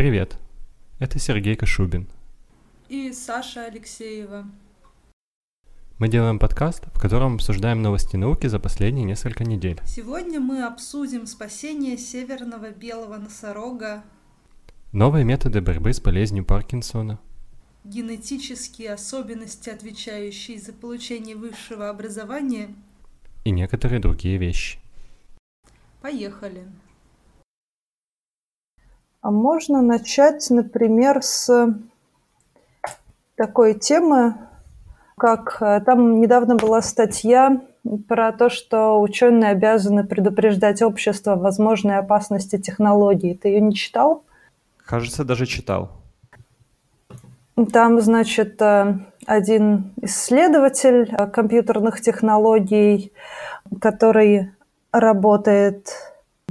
Привет, это Сергей Кашубин. И Саша Алексеева. Мы делаем подкаст, в котором обсуждаем новости науки за последние несколько недель. Сегодня мы обсудим спасение северного белого носорога, Новые методы борьбы с болезнью Паркинсона, генетические особенности, отвечающие за получение высшего образования. и некоторые другие вещи. Поехали. А можно начать, например, с такой темы, как э, там недавно была статья про то, что ученые обязаны предупреждать общество о возможной опасности технологий. Ты ее не читал? Кажется, даже читал. Там, значит, э, один исследователь э, компьютерных технологий, который работает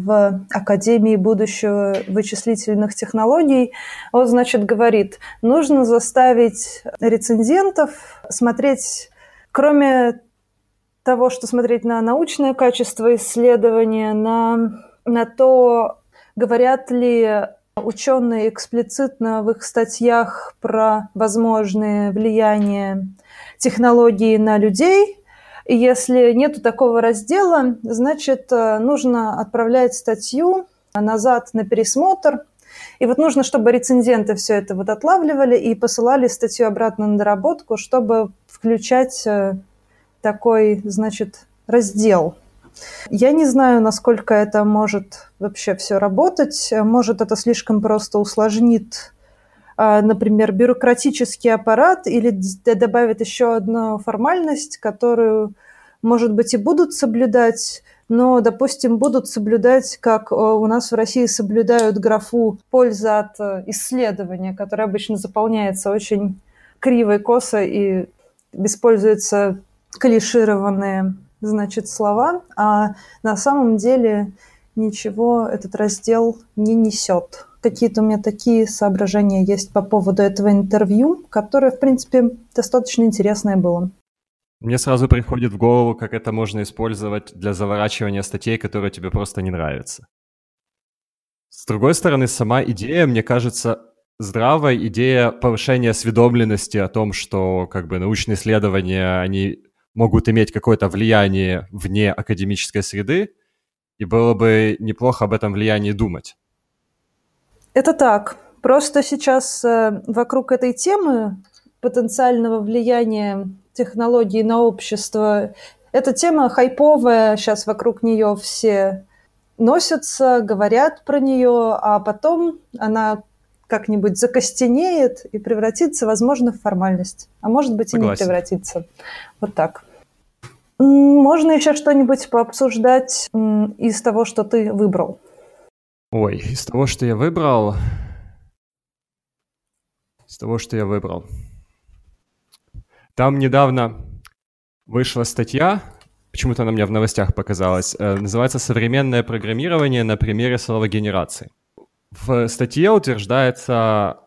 в Академии будущего вычислительных технологий, он, значит, говорит, нужно заставить рецензентов смотреть, кроме того, что смотреть на научное качество исследования, на, на то, говорят ли ученые эксплицитно в их статьях про возможные влияния технологий на людей. Если нет такого раздела, значит, э, нужно отправлять статью назад на пересмотр. И вот нужно, чтобы рецензенты все это вот отлавливали и посылали статью обратно на доработку, чтобы включать э, такой, значит, раздел. Я не знаю, насколько это может вообще все работать. Может, это слишком просто усложнит, например, бюрократический аппарат или добавит еще одну формальность, которую, может быть, и будут соблюдать, но, допустим, будут соблюдать, как э, у нас в России соблюдают графу «польза от э, исследования», которая обычно заполняется очень криво и косо и используются клишированные значит, слова, а на самом деле ничего этот раздел не несет. Какие-то у меня такие соображения есть по поводу этого интервью, которое, в принципе, достаточно интересное было. Мне сразу приходит в голову, как это можно использовать для заворачивания статей, которые тебе просто не нравятся. С другой стороны, сама идея, мне кажется, здравая идея повышения осведомленности о том, что как бы научные исследования, они могут иметь какое-то влияние вне академической среды, и было бы неплохо об этом влиянии думать. Это так. Просто сейчас э, вокруг этой темы потенциального влияния технологий на общество, эта тема хайповая, сейчас вокруг нее все носятся, говорят про нее, а потом она как-нибудь закостенеет и превратится, возможно, в формальность. А может быть, Согласен. и не превратится. Вот так. Можно еще что-нибудь пообсуждать из того, что ты выбрал? Ой, из того, что я выбрал... Из того, что я выбрал. Там недавно вышла статья, почему-то она мне в новостях показалась, э, называется «Современное программирование на примере словогенерации». В статье утверждается,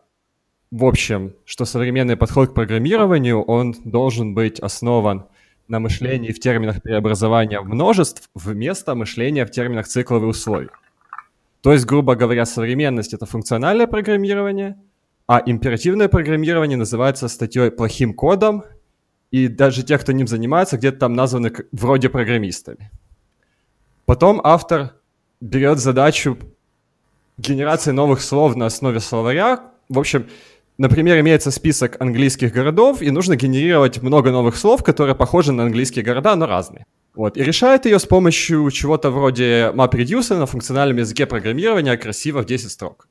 в общем, что современный подход к программированию, он должен быть основан на мышлении в терминах преобразования множеств вместо мышления в терминах циклов и условий. То есть, грубо говоря, современность — это функциональное программирование, а императивное программирование называется статьей плохим кодом, и даже те, кто ним занимается, где-то там названы вроде программистами. Потом автор берет задачу генерации новых слов на основе словаря. В общем, например, имеется список английских городов, и нужно генерировать много новых слов, которые похожи на английские города, но разные. Вот, и решает ее с помощью чего-то вроде MapReduce на функциональном языке программирования красиво в 10 строк.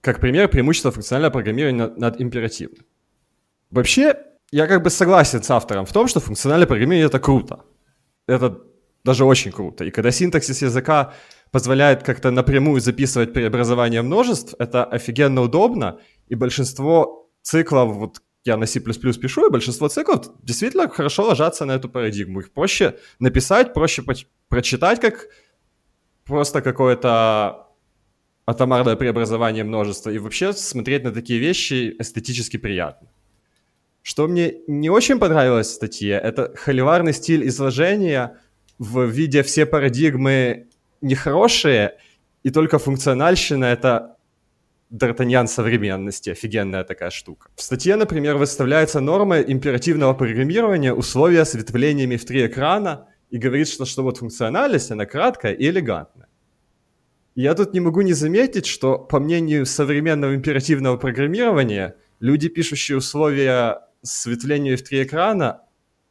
Как пример преимущества функционального программирования над императивным. Вообще, я как бы согласен с автором в том, что функциональное программирование это круто. Это даже очень круто. И когда синтаксис языка позволяет как-то напрямую записывать преобразование множеств, это офигенно удобно, и большинство циклов, вот я на C++ пишу, и большинство циклов действительно хорошо ложатся на эту парадигму. Их проще написать, проще прочитать, как просто какое-то атомарное преобразование множества, и вообще смотреть на такие вещи эстетически приятно. Что мне не очень понравилось в статье, это холиварный стиль изложения в виде все парадигмы нехорошие, и только функциональщина — это Д'Артаньян современности, офигенная такая штука. В статье, например, выставляется норма императивного программирования условия с ветвлениями в три экрана и говорит, что, что вот функциональность, она краткая и элегантная. Я тут не могу не заметить, что, по мнению современного императивного программирования, люди, пишущие условия с ветвлениями в три экрана,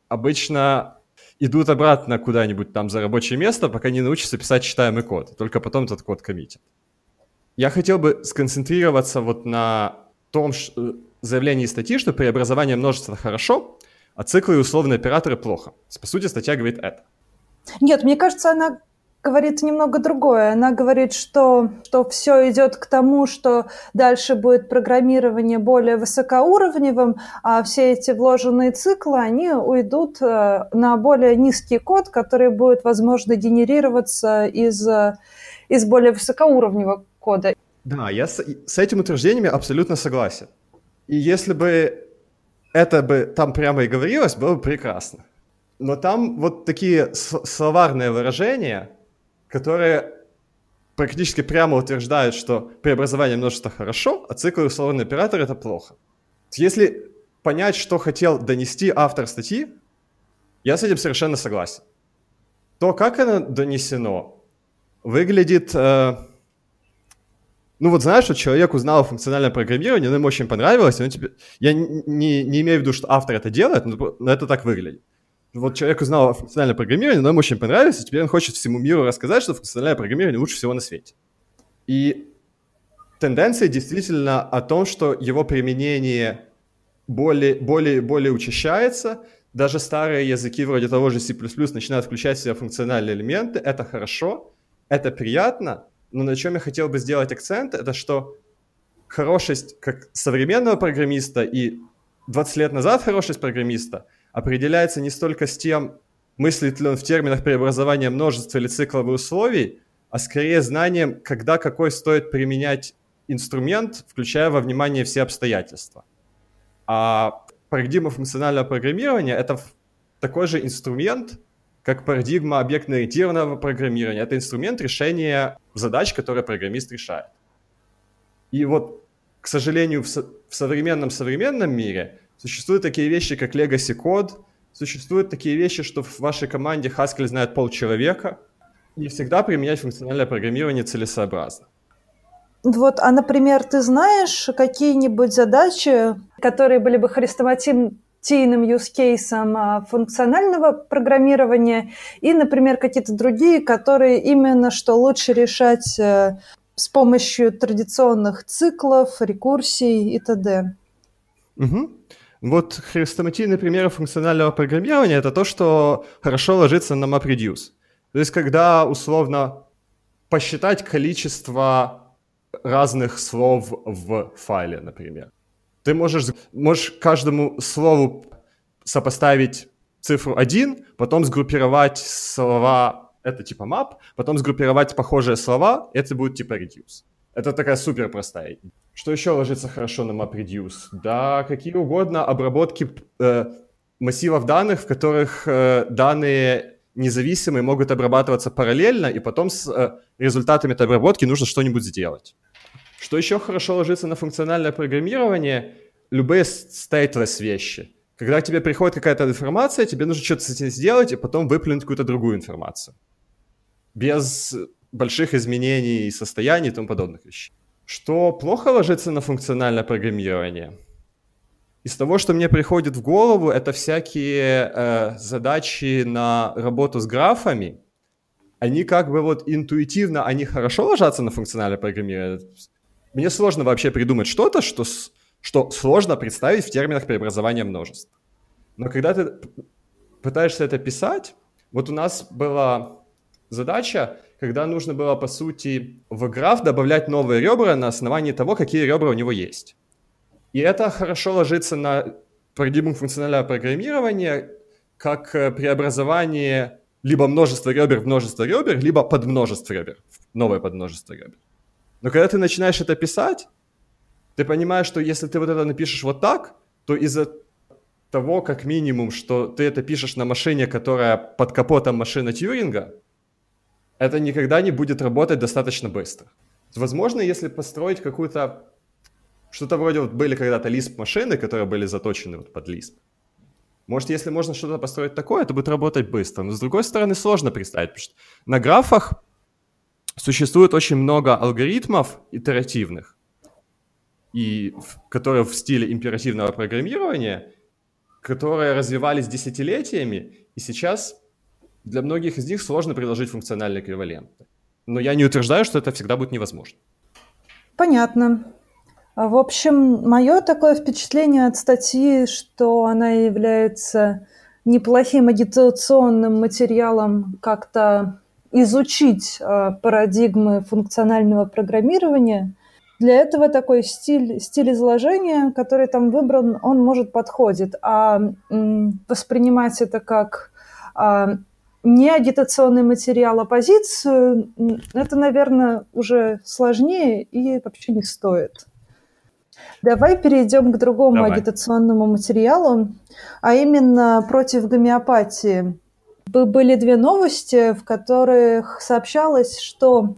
обычно идут обратно куда-нибудь там за рабочее место, пока не научатся писать читаемый код. Только потом этот код коммитят. Я хотел бы сконцентрироваться вот на том э, заявлении статьи, что преобразование множества хорошо, а циклы и условные операторы плохо. По сути, статья говорит это. Нет, мне кажется, она говорит немного другое. Она говорит, что, что все идет к тому, что дальше будет программирование более высокоуровневым, а все эти вложенные циклы, они уйдут э, на более низкий код, который будет, возможно, генерироваться из, э, из более высокоуровневого кода. Да, я с, с этим утверждениями абсолютно согласен. И если бы это бы там прямо и говорилось, было бы прекрасно. Но там вот такие словарные выражения, которые практически прямо утверждают, что преобразование множества хорошо, а цикл условный оператор это плохо. Если понять, что хотел донести автор статьи, я с этим совершенно согласен. То, как оно донесено, выглядит... Э, ну вот знаешь, что человек узнал о функциональном программировании, оно ему очень понравилось, он тебе... я не, не имею в виду, что автор это делает, но это так выглядит. Вот человек узнал о функциональном программировании, но ему очень понравилось, и теперь он хочет всему миру рассказать, что функциональное программирование лучше всего на свете. И тенденция действительно о том, что его применение более, более, более учащается, даже старые языки вроде того же C++ начинают включать в себя функциональные элементы, это хорошо, это приятно, но на чем я хотел бы сделать акцент, это что хорошесть как современного программиста и 20 лет назад хорошесть программиста – определяется не столько с тем, мыслит ли он в терминах преобразования множества или цикловых условий, а скорее знанием, когда какой стоит применять инструмент, включая во внимание все обстоятельства. А парадигма функционального программирования — это такой же инструмент, как парадигма объектно-ориентированного программирования. Это инструмент решения задач, которые программист решает. И вот, к сожалению, в, со- в современном современном мире Существуют такие вещи, как legacy код, существуют такие вещи, что в вашей команде Haskell знает полчеловека. Не всегда применять функциональное программирование целесообразно. Вот, а, например, ты знаешь какие-нибудь задачи, которые были бы хрестоматийным юзкейсом а, функционального программирования и, например, какие-то другие, которые именно что лучше решать э, с помощью традиционных циклов, рекурсий и т.д. Угу. Вот хрестоматийный пример функционального программирования — это то, что хорошо ложится на MapReduce. То есть когда условно посчитать количество разных слов в файле, например. Ты можешь, можешь каждому слову сопоставить цифру 1, потом сгруппировать слова, это типа map, потом сгруппировать похожие слова, это будет типа reduce. Это такая супер простая что еще ложится хорошо на MapReduce? Да, какие угодно обработки э, массивов данных, в которых э, данные независимые могут обрабатываться параллельно, и потом с э, результатами этой обработки нужно что-нибудь сделать. Что еще хорошо ложится на функциональное программирование? Любые stateless вещи. Когда к тебе приходит какая-то информация, тебе нужно что-то с этим сделать, и потом выплюнуть какую-то другую информацию. Без больших изменений состояний и тому подобных вещей. Что плохо ложится на функциональное программирование? Из того, что мне приходит в голову, это всякие э, задачи на работу с графами. Они как бы вот интуитивно, они хорошо ложатся на функциональное программирование. Мне сложно вообще придумать что-то, что, что сложно представить в терминах преобразования множеств. Но когда ты пытаешься это писать, вот у нас была задача когда нужно было, по сути, в граф добавлять новые ребра на основании того, какие ребра у него есть. И это хорошо ложится на парадигму функционального программирования как э, преобразование либо множество ребер в множество ребер, либо подмножество ребер, новое подмножество ребер. Но когда ты начинаешь это писать, ты понимаешь, что если ты вот это напишешь вот так, то из-за того, как минимум, что ты это пишешь на машине, которая под капотом машины Тьюринга, это никогда не будет работать достаточно быстро. Возможно, если построить какую-то Что-то вроде вот были когда-то Lisp-машины, которые были заточены вот под Lisp. Может, если можно что-то построить такое, это будет работать быстро. Но с другой стороны, сложно представить, потому что на графах существует очень много алгоритмов итеративных, и, которые в стиле императивного программирования, которые развивались десятилетиями, и сейчас для многих из них сложно предложить функциональный эквивалент. Но я не утверждаю, что это всегда будет невозможно. Понятно. В общем, мое такое впечатление от статьи, что она является неплохим агитационным материалом как-то изучить э, парадигмы функционального программирования. Для этого такой стиль, стиль изложения, который там выбран, он может подходит. А воспринимать это как а, не агитационный материал, а позицию, это, наверное, уже сложнее и вообще не стоит. Давай перейдем к другому Давай. агитационному материалу, а именно против гомеопатии. Были две новости, в которых сообщалось, что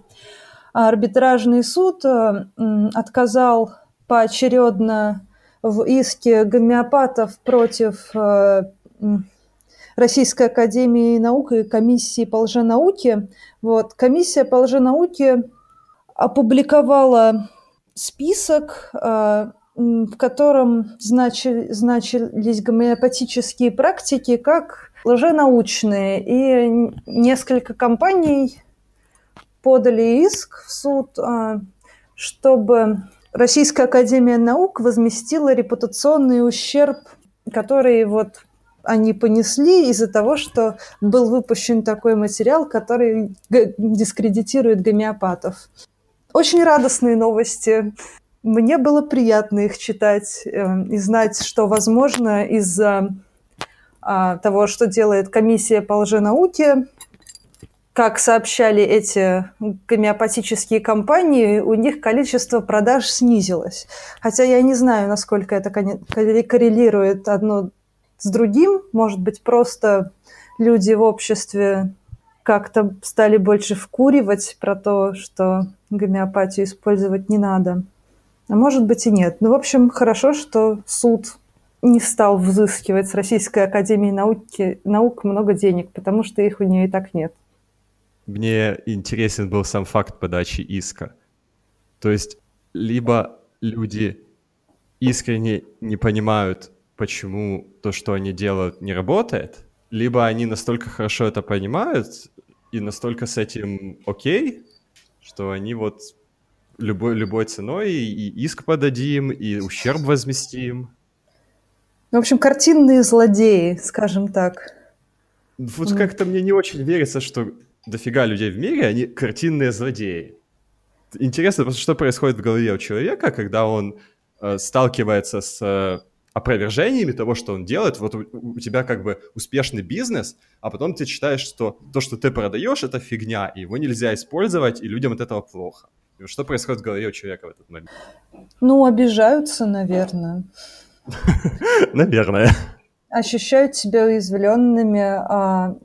арбитражный суд отказал поочередно в иске гомеопатов против э, Российской Академии Наук и комиссии по лженауке. Вот. Комиссия по лженауке опубликовала список, э, в котором значи, значились гомеопатические практики как лженаучные. И несколько компаний подали иск в суд, э, чтобы Российская Академия Наук возместила репутационный ущерб, который вот они понесли из-за того, что был выпущен такой материал, который дискредитирует гомеопатов. Очень радостные новости. Мне было приятно их читать э, и знать, что, возможно, из-за того, что делает комиссия по лженауке, как сообщали эти гомеопатические компании, у них количество продаж снизилось. Хотя я не знаю, насколько это коррелирует одно с другим. Может быть, просто люди в обществе как-то стали больше вкуривать про то, что гомеопатию использовать не надо. А может быть и нет. Ну, в общем, хорошо, что суд не стал взыскивать с Российской Академии науки, наук много денег, потому что их у нее и так нет. Мне интересен был сам факт подачи иска. То есть либо люди искренне не понимают почему то, что они делают, не работает, либо они настолько хорошо это понимают и настолько с этим окей, что они вот любой, любой ценой и иск подадим, и ущерб возместим. В общем, картинные злодеи, скажем так. Вот mm. как-то мне не очень верится, что дофига людей в мире, они картинные злодеи. Интересно просто, что происходит в голове у человека, когда он э, сталкивается с э, опровержениями того, что он делает. Вот у, у тебя как бы успешный бизнес, а потом ты считаешь, что то, что ты продаешь, это фигня, и его нельзя использовать, и людям от этого плохо. И что происходит в голове у человека в этот момент? Ну, обижаются, наверное. Наверное. Ощущают себя уязвленными. А,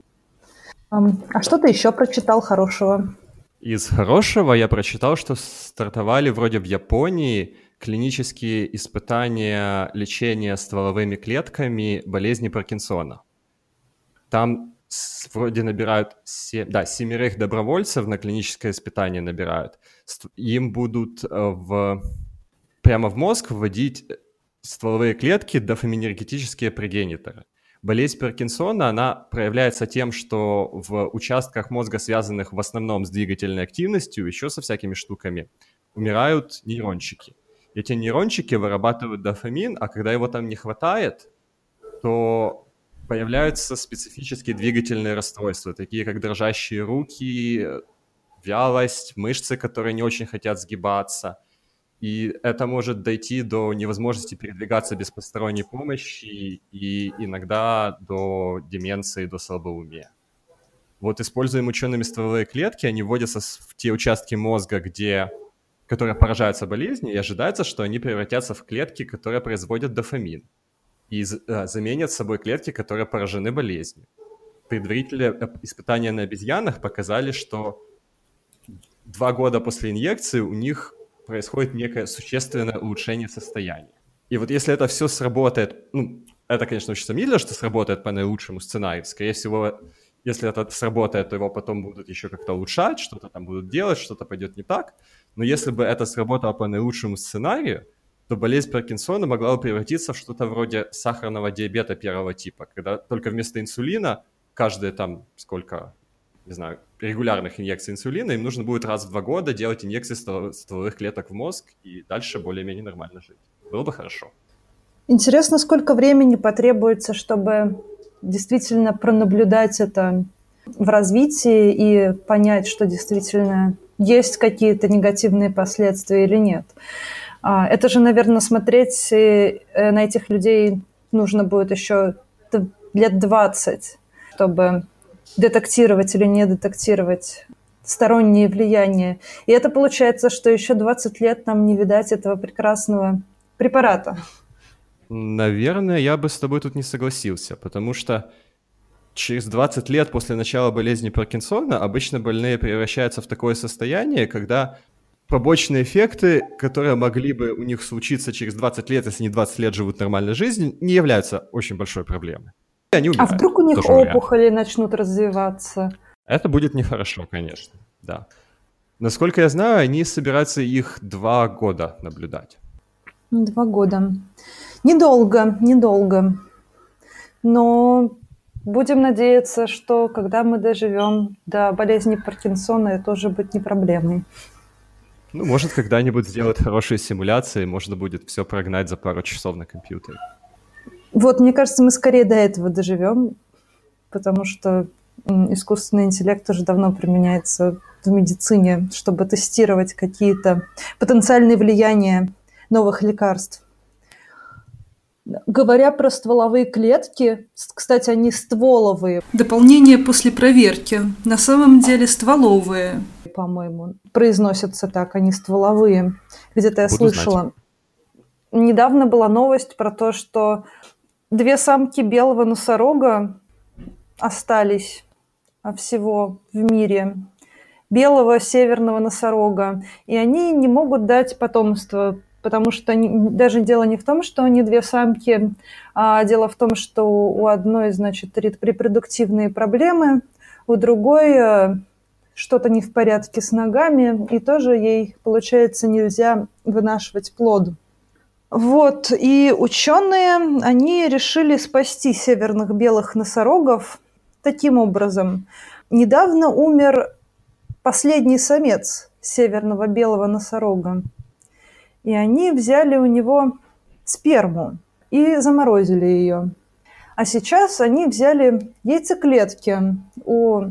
а что ты еще прочитал хорошего? Из хорошего я прочитал, что стартовали вроде в Японии клинические испытания лечения стволовыми клетками болезни Паркинсона. Там вроде набирают, 7, да, семерых добровольцев на клиническое испытание набирают. Им будут э, в, прямо в мозг вводить стволовые клетки дофаминергетические прегениторы. Болезнь Паркинсона, она проявляется тем, что в участках мозга, связанных в основном с двигательной активностью, еще со всякими штуками, умирают нейрончики эти нейрончики вырабатывают дофамин, а когда его там не хватает, то появляются специфические двигательные расстройства, такие как дрожащие руки, вялость, мышцы, которые не очень хотят сгибаться. И это может дойти до невозможности передвигаться без посторонней помощи и иногда до деменции, до слабоумия. Вот используем учеными стволовые клетки, они вводятся в те участки мозга, где которые поражаются болезнью, и ожидается, что они превратятся в клетки, которые производят дофамин, и э, заменят собой клетки, которые поражены болезнью. Предварительные испытания на обезьянах показали, что два года после инъекции у них происходит некое существенное улучшение состояния. И вот если это все сработает, ну, это, конечно, очень сомнительно, что сработает по наилучшему сценарию. Скорее всего, если это сработает, то его потом будут еще как-то улучшать, что-то там будут делать, что-то пойдет не так. Но если бы это сработало по наилучшему сценарию, то болезнь Паркинсона могла бы превратиться в что-то вроде сахарного диабета первого типа, когда только вместо инсулина каждые там сколько, не знаю, регулярных инъекций инсулина им нужно будет раз в два года делать инъекции стволовых клеток в мозг и дальше более-менее нормально жить. Было бы хорошо. Интересно, сколько времени потребуется, чтобы действительно пронаблюдать это в развитии и понять, что действительно есть какие-то негативные последствия или нет. А, это же, наверное, смотреть э, на этих людей нужно будет еще лет 20, чтобы детектировать или не детектировать сторонние влияния. И это получается, что еще 20 лет нам не видать этого прекрасного препарата. Наверное, я бы с тобой тут не согласился, потому что через 20 лет после начала болезни Паркинсона обычно больные превращаются в такое состояние, когда побочные эффекты, которые могли бы у них случиться через 20 лет, если они 20 лет живут нормальной жизнью, не являются очень большой проблемой. Они умирают. А вдруг у них опухоли вариант. начнут развиваться? Это будет нехорошо, конечно, да. Насколько я знаю, они собираются их два года наблюдать. Два года. Недолго, недолго. Но будем надеяться, что когда мы доживем до болезни Паркинсона, это уже будет не проблемой. Ну, может, когда-нибудь сделать хорошие симуляции, можно будет все прогнать за пару часов на компьютере. Вот, мне кажется, мы скорее до этого доживем, потому что искусственный интеллект уже давно применяется в медицине, чтобы тестировать какие-то потенциальные влияния новых лекарств. Говоря про стволовые клетки, кстати, они стволовые. Дополнение после проверки. На самом деле стволовые по-моему, произносятся так, они стволовые. Где-то я Буду слышала. Знать. Недавно была новость про то, что две самки белого носорога остались всего в мире белого северного носорога, и они не могут дать потомство, потому что они, даже дело не в том, что они две самки, а дело в том, что у одной, значит, репродуктивные проблемы, у другой э, что-то не в порядке с ногами, и тоже ей, получается, нельзя вынашивать плод. Вот, и ученые, они решили спасти северных белых носорогов таким образом. Недавно умер последний самец северного белого носорога, и они взяли у него сперму и заморозили ее. А сейчас они взяли яйцеклетки у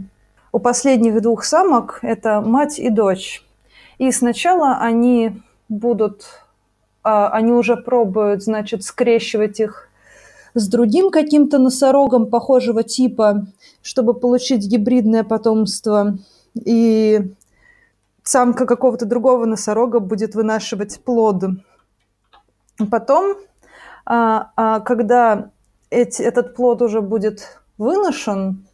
у последних двух самок это мать и дочь. И сначала они будут, они уже пробуют, значит, скрещивать их с другим каким-то носорогом похожего типа, чтобы получить гибридное потомство. И самка какого-то другого носорога будет вынашивать плод. Потом, а, а, когда эти, этот плод уже будет выношен,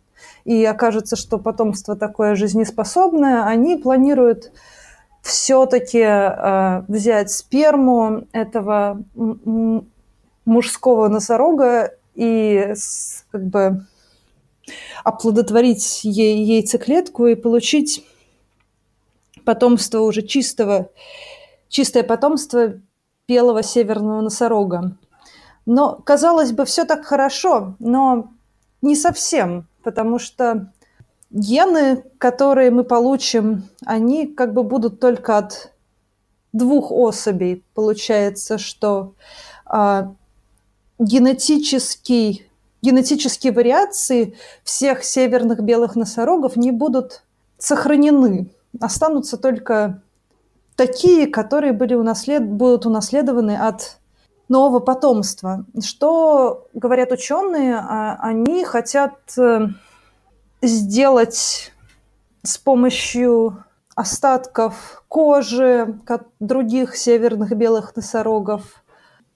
и окажется, что потомство такое жизнеспособное, они планируют все-таки э, взять сперму этого мужского носорога и как бы оплодотворить ей яйцеклетку и получить потомство уже чистого, чистое потомство белого северного носорога. Но, казалось бы, все так хорошо, но не совсем потому что гены, которые мы получим, они как бы будут только от двух особей. Получается, что а, генетический, генетические вариации всех северных белых носорогов не будут сохранены. Останутся только такие, которые были унаслед... будут унаследованы от нового потомства. Что говорят ученые? А, они хотят э, сделать с помощью остатков кожи других северных белых носорогов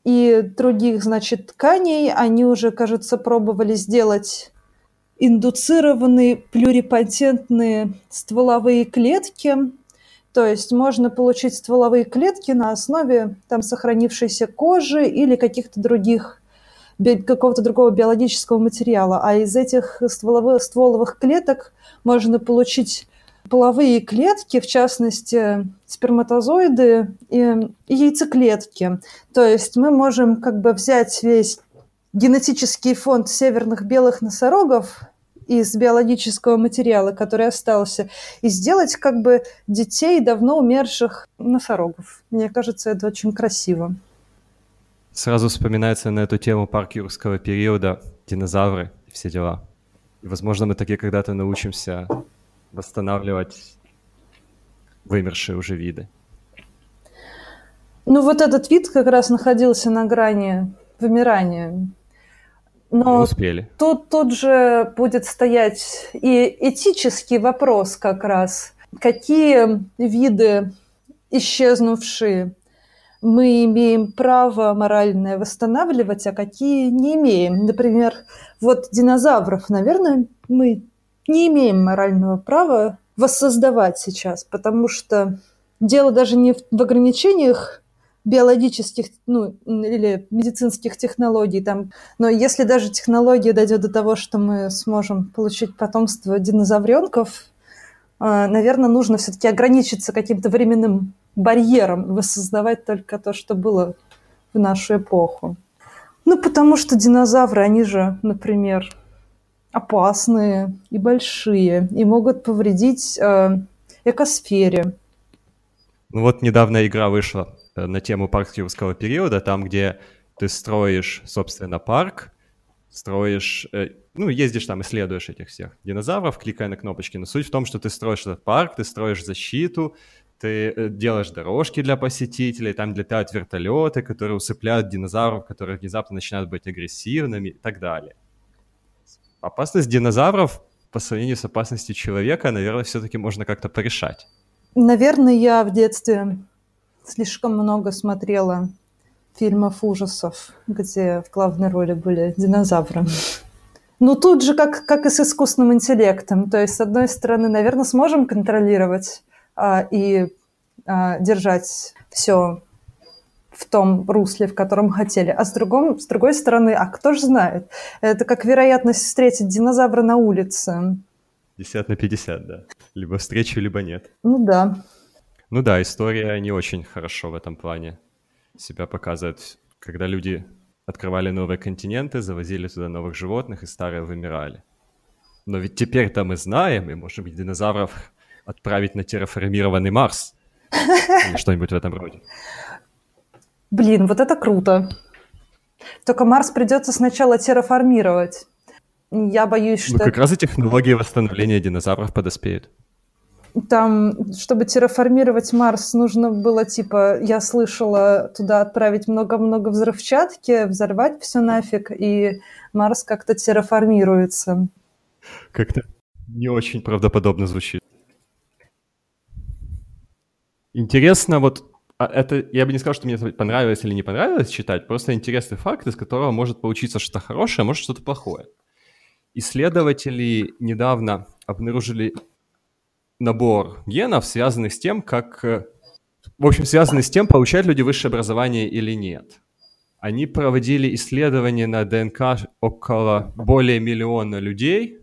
и других, значит, тканей. Они уже, кажется, пробовали сделать индуцированные плюрипатентные стволовые клетки, То есть можно получить стволовые клетки на основе там сохранившейся кожи или каких-то других какого-то другого биологического материала. А из этих стволовых, стволовых клеток можно получить половые клетки, в частности, сперматозоиды и, и яйцеклетки. То есть мы можем как бы взять весь генетический фонд северных белых носорогов из биологического материала, который остался, и сделать как бы детей давно умерших носорогов. Мне кажется, это очень красиво. Сразу вспоминается на эту тему парк юрского периода, динозавры и все дела. И, возможно, мы таки когда-то научимся восстанавливать вымершие уже виды. Ну, вот этот вид как раз находился на грани вымирания. Но Не успели. Тут, тут же будет стоять и этический вопрос как раз. Какие виды исчезнувшие мы имеем право моральное восстанавливать, а какие не имеем. Например, вот динозавров, наверное, мы не имеем морального права воссоздавать сейчас, потому что дело даже не в ограничениях биологических ну, или медицинских технологий. Там. Но если даже технология дойдет до того, что мы сможем получить потомство динозавренков, а, наверное, нужно все-таки ограничиться каким-то временным барьером, воссоздавать только то, что было в нашу эпоху. Ну, потому что динозавры, они же, например, опасные и большие, и могут повредить э, экосфере. Ну вот недавно игра вышла э, на тему парк юрского периода, там, где ты строишь, собственно, парк, строишь, э, ну, ездишь там, исследуешь этих всех динозавров, кликая на кнопочки. Но суть в том, что ты строишь этот парк, ты строишь защиту, ты э, делаешь дорожки для посетителей, там летают вертолеты, которые усыпляют динозавров, которые внезапно начинают быть агрессивными и так далее. Опасность динозавров по сравнению с опасностью человека, наверное, все-таки можно как-то порешать. Наверное, я в детстве слишком много смотрела фильмов ужасов, где в главной роли были динозавры. Ну, тут же как, как и с искусственным интеллектом. То есть, с одной стороны, наверное, сможем контролировать и а, держать все в том русле, в котором хотели. А с, другом, с другой стороны, а кто же знает? Это как вероятность встретить динозавра на улице. 50 на 50, да. Либо встречу, либо нет. Ну да. Ну да, история не очень хорошо в этом плане себя показывает. Когда люди открывали новые континенты, завозили туда новых животных, и старые вымирали. Но ведь теперь-то мы знаем, и, может быть, динозавров отправить на терраформированный Марс. Или что-нибудь в этом роде. Блин, вот это круто. Только Марс придется сначала терраформировать. Я боюсь, ну, что... Ну, как раз и технологии восстановления динозавров подоспеют. Там, чтобы терраформировать Марс, нужно было, типа, я слышала, туда отправить много-много взрывчатки, взорвать все нафиг, и Марс как-то терраформируется. Как-то не очень правдоподобно звучит. Интересно, вот а это, я бы не сказал, что мне понравилось или не понравилось читать, просто интересный факт, из которого может получиться что-то хорошее, а может что-то плохое. Исследователи недавно обнаружили набор генов, связанных с тем, как... В общем, связанных с тем, получают люди высшее образование или нет. Они проводили исследования на ДНК около более миллиона людей.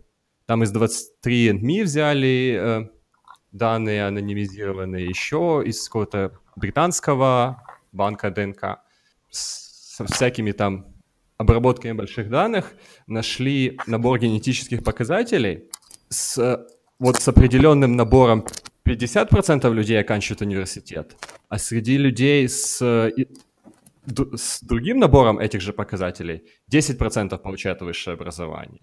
Там из 23 НМИ взяли э, данные анонимизированные еще из какого-то британского банка ДНК со всякими там обработками больших данных нашли набор генетических показателей с вот с определенным набором 50% людей оканчивают университет, а среди людей с, с другим набором этих же показателей 10% получают высшее образование.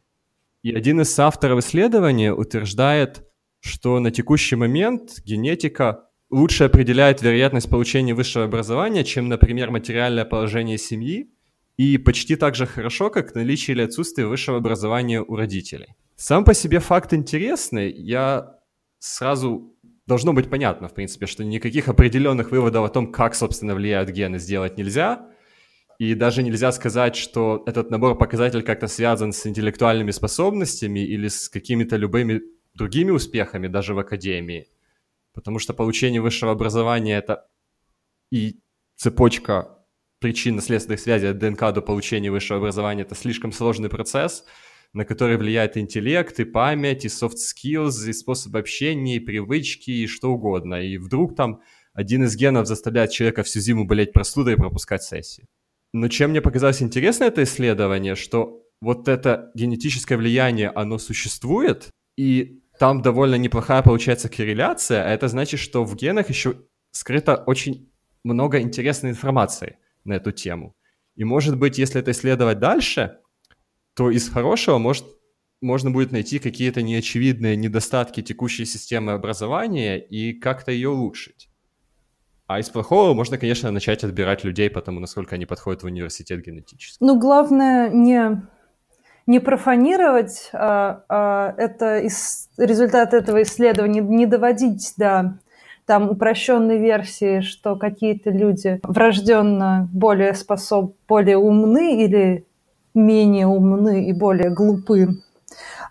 И один из авторов исследования утверждает, что на текущий момент генетика лучше определяет вероятность получения высшего образования, чем, например, материальное положение семьи, и почти так же хорошо, как наличие или отсутствие высшего образования у родителей. Сам по себе факт интересный. Я сразу должно быть понятно, в принципе, что никаких определенных выводов о том, как, собственно, влияют гены, сделать нельзя. И даже нельзя сказать, что этот набор показателей как-то связан с интеллектуальными способностями или с какими-то любыми другими успехами, даже в академии. потому что получение высшего образования — это и цепочка причинно-следственных связей от ДНК до получения высшего образования — это слишком сложный процесс, на который влияет интеллект, и память, и soft skills, и способ общения, и привычки, и что угодно. И вдруг там один из генов заставляет человека всю зиму болеть простудой и пропускать сессии. Но чем мне показалось интересно это исследование, что вот это генетическое влияние, оно существует, и там довольно неплохая получается корреляция, а это значит, что в генах еще скрыто очень много интересной информации на эту тему. И может быть, если это исследовать дальше, то из хорошего может, можно будет найти какие-то неочевидные недостатки текущей системы образования и как-то ее улучшить. А из плохого можно, конечно, начать отбирать людей по тому, насколько они подходят в университет генетически. Ну, главное не, не профанировать а, а, это из, результат этого исследования, не доводить до там упрощенной версии, что какие-то люди врожденно более способ, более умны или менее умны и более глупы.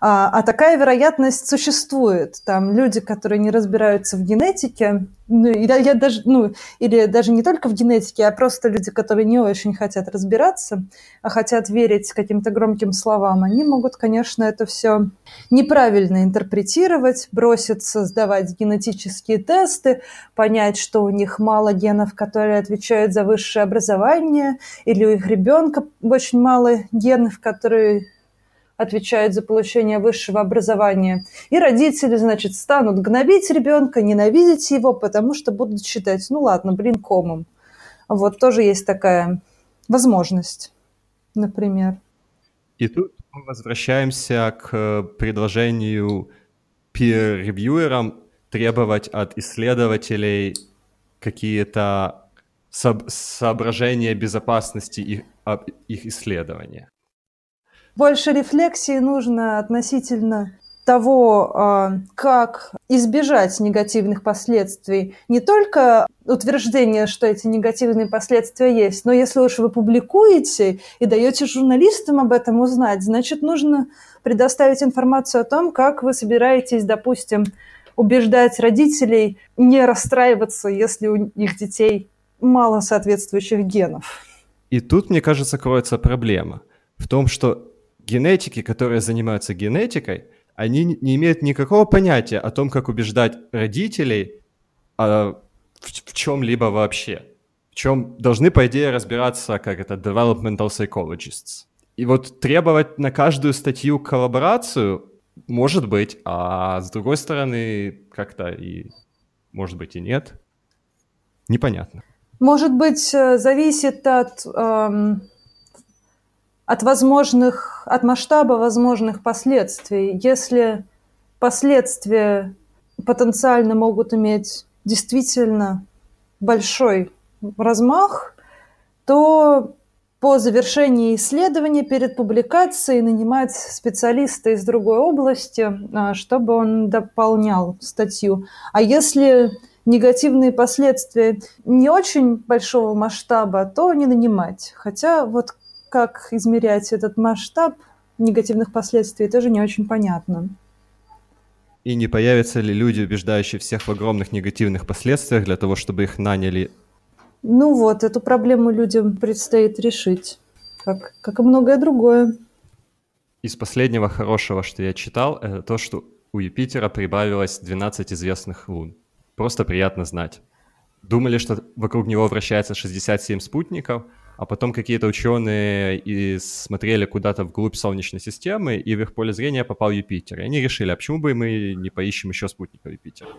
А, а такая вероятность существует. Там люди, которые не разбираются в генетике, ну, я, я даже, ну, или даже не только в генетике, а просто люди, которые не очень хотят разбираться, а хотят верить каким-то громким словам, они могут, конечно, это все неправильно интерпретировать, броситься сдавать генетические тесты, понять, что у них мало генов, которые отвечают за высшее образование, или у их ребенка очень мало генов, которые отвечают за получение высшего образования. И родители, значит, станут гнобить ребенка, ненавидеть его, потому что будут считать, ну ладно, блин, комом. Вот тоже есть такая возможность, например. И тут мы возвращаемся к предложению peer-ревьюерам требовать от исследователей какие-то соображения безопасности их, их исследования больше рефлексии нужно относительно того, а, как избежать негативных последствий. Не только утверждение, что эти негативные последствия есть, но если уж вы публикуете и даете журналистам об этом узнать, значит, нужно предоставить информацию о том, как вы собираетесь, допустим, убеждать родителей не расстраиваться, если у их детей мало соответствующих генов. И тут, мне кажется, кроется проблема в том, что генетики, которые занимаются генетикой, они не имеют никакого понятия о том, как убеждать родителей а, в, в чем-либо вообще. В чем должны, по идее, разбираться, как это, developmental psychologists. И вот требовать на каждую статью коллаборацию может быть, а с другой стороны, как-то и может быть и нет. Непонятно. Может быть, э, зависит от эм, от возможных, от масштаба возможных последствий. Если последствия потенциально могут иметь действительно большой размах, то по завершении исследования перед публикацией нанимать специалиста из другой области, а, чтобы он дополнял статью. А если негативные последствия не очень большого масштаба, то не нанимать. Хотя вот как измерять этот масштаб негативных последствий, тоже не очень понятно. И не появятся ли люди, убеждающие всех в огромных негативных последствиях для того, чтобы их наняли? Ну вот, эту проблему людям предстоит решить, как, как и многое другое. Из последнего хорошего, что я читал, это то, что у Юпитера прибавилось 12 известных лун. Просто приятно знать. Думали, что вокруг него вращается 67 спутников – а потом какие-то ученые и смотрели куда-то вглубь Солнечной системы, и в их поле зрения попал Юпитер. И они решили, а почему бы мы не поищем еще спутников Юпитера?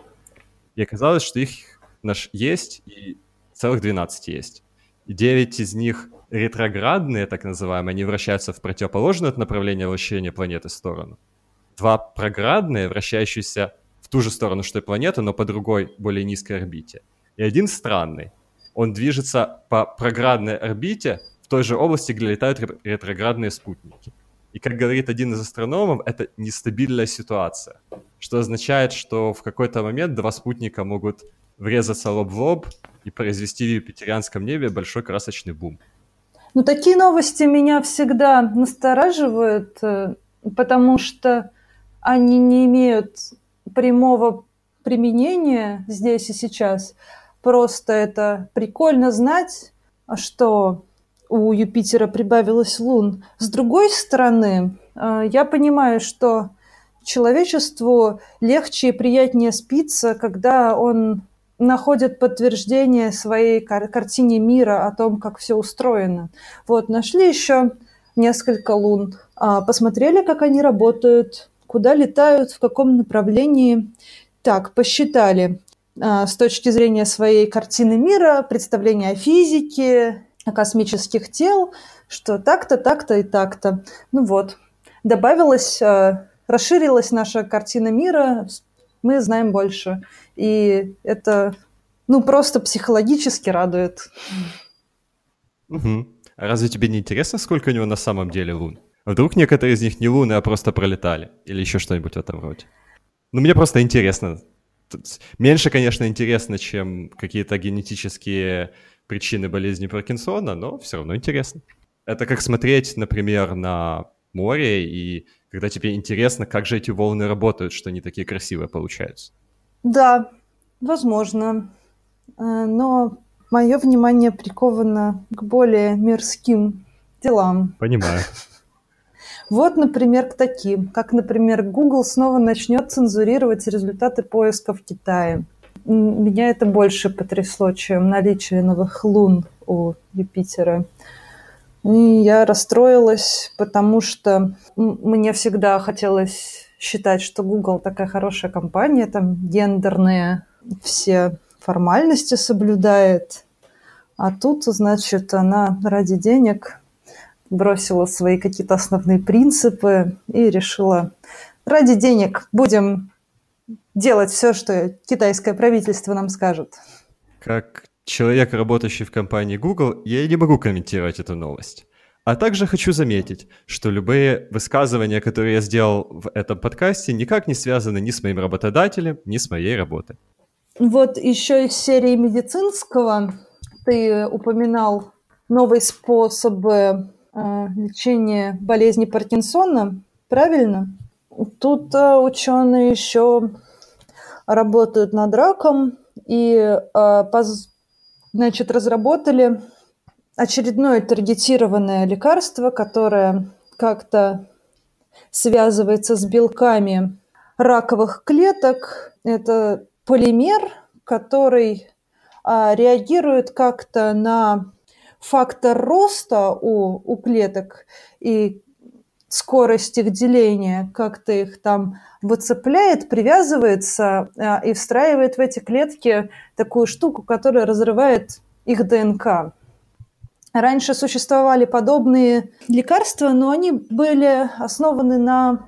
И оказалось, что их наш есть, и целых 12 есть. И 9 из них ретроградные, так называемые, они вращаются в противоположное от направления вращения планеты сторону. Два проградные, вращающиеся в ту же сторону, что и планета, но по другой, более низкой орбите. И один странный, он движется по проградной орбите в той же области, где летают ретроградные спутники. И, как говорит один из астрономов, это нестабильная ситуация, что означает, что в какой-то момент два спутника могут врезаться лоб в лоб и произвести в юпитерианском небе большой красочный бум. Ну, такие новости меня всегда настораживают, э, потому что они не имеют прямого применение здесь и сейчас. Просто это прикольно знать, что у Юпитера прибавилось лун. С другой стороны, э, я понимаю, что человечеству легче и приятнее спится, когда он находит подтверждение своей кар- картине мира о том, как все устроено. Вот, нашли еще несколько лун, а, посмотрели, как они работают, куда летают, в каком направлении. Так, посчитали с точки зрения своей картины мира, представления о физике, космических тел, что так-то, так-то и так-то. Ну вот, добавилась, э, расширилась наша картина мира, мы знаем больше. И это, ну, просто психологически радует. Угу. А разве тебе не интересно, сколько у него на самом деле лун? Вдруг некоторые из них не луны, а просто пролетали? Или еще что-нибудь в этом роде? Ну, мне просто интересно. Меньше, конечно, интересно, чем какие-то генетические причины болезни Паркинсона, но все равно интересно. Это как смотреть, например, на море, и когда тебе интересно, как же эти волны работают, что они такие красивые получаются. Да, возможно. Э, но мое внимание приковано к более мирским делам. Понимаю. Вот, например, к таким, как, например, Google снова начнет цензурировать результаты поиска в Китае меня это больше потрясло, чем наличие новых лун у Юпитера. И я расстроилась, потому что мне всегда хотелось считать, что Google такая хорошая компания, там гендерные все формальности соблюдает. А тут, значит, она ради денег бросила свои какие-то основные принципы и решила, ради денег будем делать все, что китайское правительство нам скажет. Как человек, работающий в компании Google, я не могу комментировать эту новость. А также хочу заметить, что любые высказывания, которые я сделал в этом подкасте, никак не связаны ни с моим работодателем, ни с моей работой. Вот еще из серии медицинского ты упоминал новые способы э, лечения болезни Паркинсона, правильно? Тут э, ученые еще работают над раком и э, значит, разработали очередное таргетированное лекарство, которое как-то связывается с белками раковых клеток. Это полимер, который а, реагирует как-то на фактор роста у, у клеток и скорость их деления, как-то их там выцепляет, привязывается а, и встраивает в эти клетки такую штуку, которая разрывает их ДНК. Раньше существовали подобные лекарства, но они были основаны на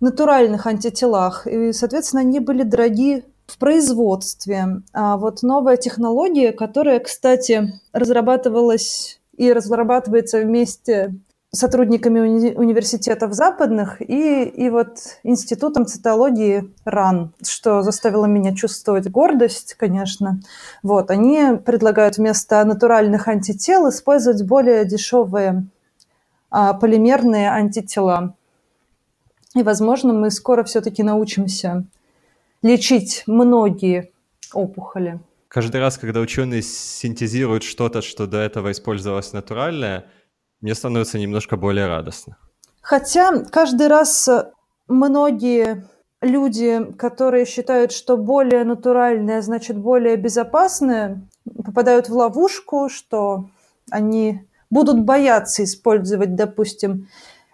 натуральных антителах, и, соответственно, они были дороги в производстве. А вот новая технология, которая, кстати, разрабатывалась и разрабатывается вместе сотрудниками уни- университетов западных и, и вот институтом цитологии РАН, что заставило меня чувствовать гордость, конечно. Вот, они предлагают вместо натуральных антител использовать более дешевые а, полимерные антитела. И, возможно, мы скоро все-таки научимся лечить многие опухоли. Каждый раз, когда ученые синтезируют что-то, что до этого использовалось натуральное, мне становится немножко более радостно. Хотя каждый раз многие люди, которые считают, что более натуральное значит более безопасное, попадают в ловушку, что они будут бояться использовать, допустим,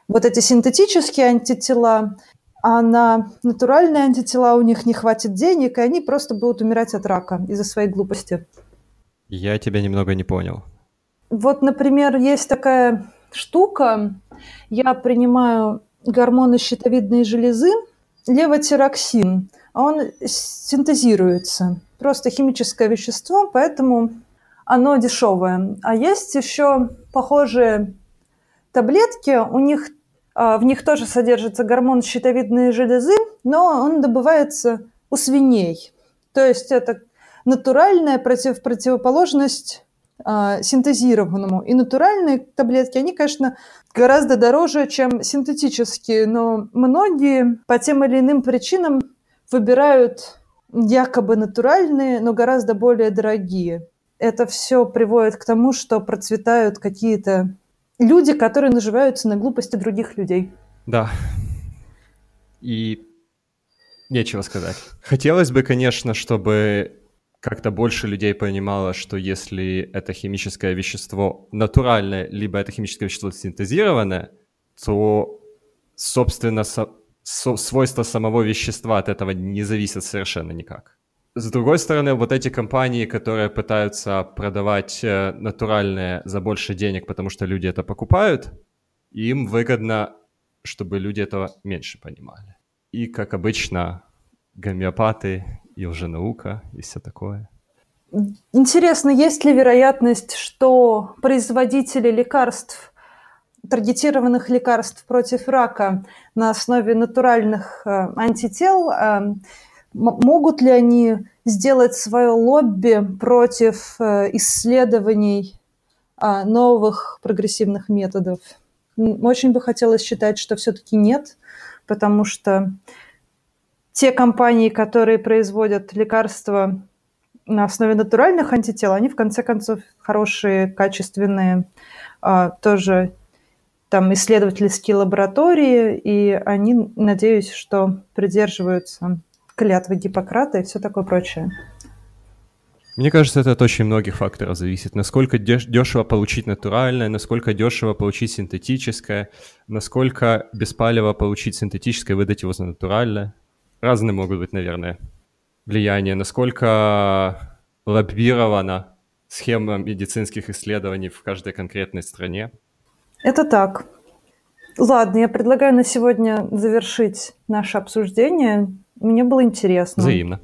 вот эти синтетические антитела, а на натуральные антитела у них не хватит денег, и они просто будут умирать от рака из-за своей глупости. Я тебя немного не понял. Вот, например, есть такая штука. Я принимаю гормоны щитовидной железы, левотироксин. Он синтезируется. Просто химическое вещество, поэтому оно дешевое. А есть еще похожие таблетки, у них, в них тоже содержится гормон щитовидной железы, но он добывается у свиней. То есть это натуральная против, противоположность а, синтезированному. И натуральные таблетки, они, конечно, гораздо дороже, чем синтетические, но многие по тем или иным причинам выбирают якобы натуральные, но гораздо более дорогие. Это все приводит к тому, что процветают какие-то люди, которые наживаются на глупости других людей. Да. И нечего сказать. Хотелось бы, конечно, чтобы как-то больше людей понимало, что если это химическое вещество натуральное, либо это химическое вещество синтезированное, то, собственно, со- со- свойства самого вещества от этого не зависят совершенно никак. С другой стороны, вот эти компании, которые пытаются продавать э, натуральное за больше денег, потому что люди это покупают, им выгодно, чтобы люди этого меньше понимали. И, как обычно, гомеопаты и лженаука и все такое. Интересно, есть ли вероятность, что производители лекарств, таргетированных лекарств против рака на основе натуральных э, антител, э, могут ли они сделать свое лобби против э, исследований э, новых прогрессивных методов? Очень бы хотелось считать, что все-таки нет, потому что те компании, которые производят лекарства на основе натуральных антител, они в конце концов хорошие, качественные, а, тоже там исследовательские лаборатории, и они, надеюсь, что придерживаются клятвы Гиппократа и все такое прочее. Мне кажется, это от очень многих факторов зависит. Насколько дешево получить натуральное, насколько дешево получить синтетическое, насколько беспалево получить синтетическое и выдать его за натуральное разные могут быть, наверное, влияния. Насколько лоббирована схема медицинских исследований в каждой конкретной стране? Это так. Ладно, я предлагаю на сегодня завершить наше обсуждение. Мне было интересно. Взаимно.